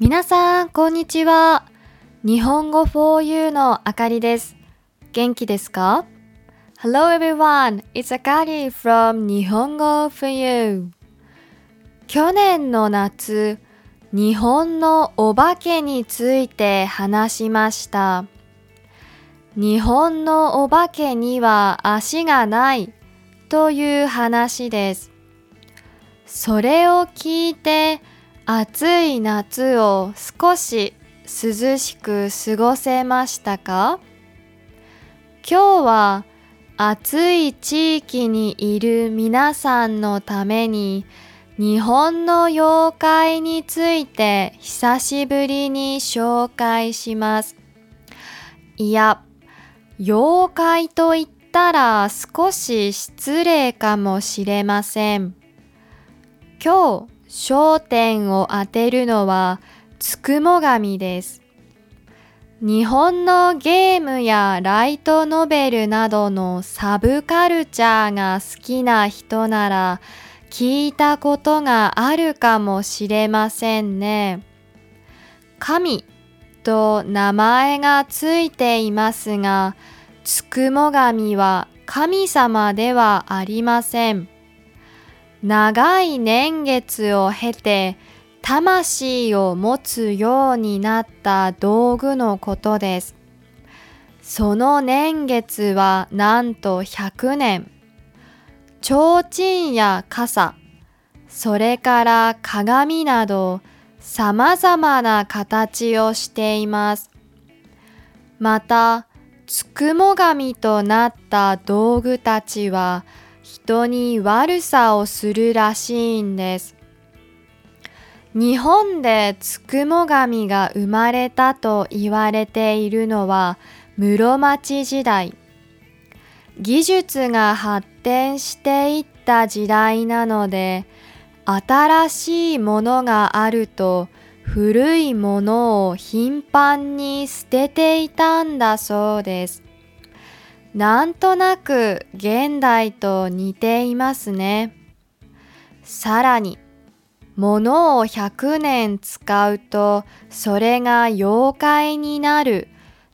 皆さん、こんにちは。日本語 4U のあかりです。元気ですか ?Hello everyone, it's Akari from 日本語 4U。去年の夏、日本のお化けについて話しました。日本のお化けには足がないという話です。それを聞いて暑い夏を少し涼しく過ごせましたか？今日は暑い地域にいる皆さんのために日本の妖怪について久しぶりに紹介します。いや、妖怪と言ったら少し失礼かもしれません。今日焦点を当てるのはつくも神です。日本のゲームやライトノベルなどのサブカルチャーが好きな人なら聞いたことがあるかもしれませんね。神と名前がついていますが、つくも神は神様ではありません。長い年月を経て魂を持つようになった道具のことです。その年月はなんと100年。提灯や傘、それから鏡など様々な形をしています。また、つくも神となった道具たちは人に悪さをするらしいんです。日本でつくも神が生まれたと言われているのは室町時代。技術が発展していった時代なので、新しいものがあると古いものを頻繁に捨てていたんだそうです。なんとなく現代と似ていますね。さらに、物を100年使うとそれが妖怪になる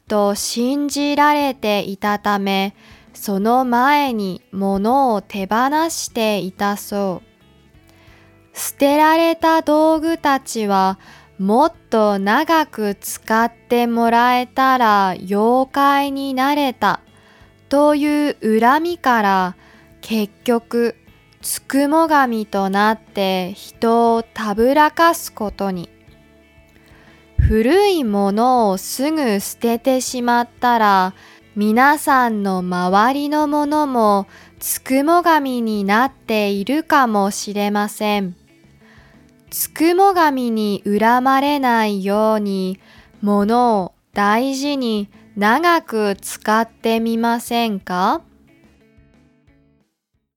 と信じられていたため、その前に物を手放していたそう。捨てられた道具たちはもっと長く使ってもらえたら妖怪になれたという恨みから結局つくも神となって人をたぶらかすことに古いものをすぐ捨ててしまったら皆さんの周りのものもつくも神になっているかもしれません。つくも神に恨まれないように物を大事に長く使ってみませんか？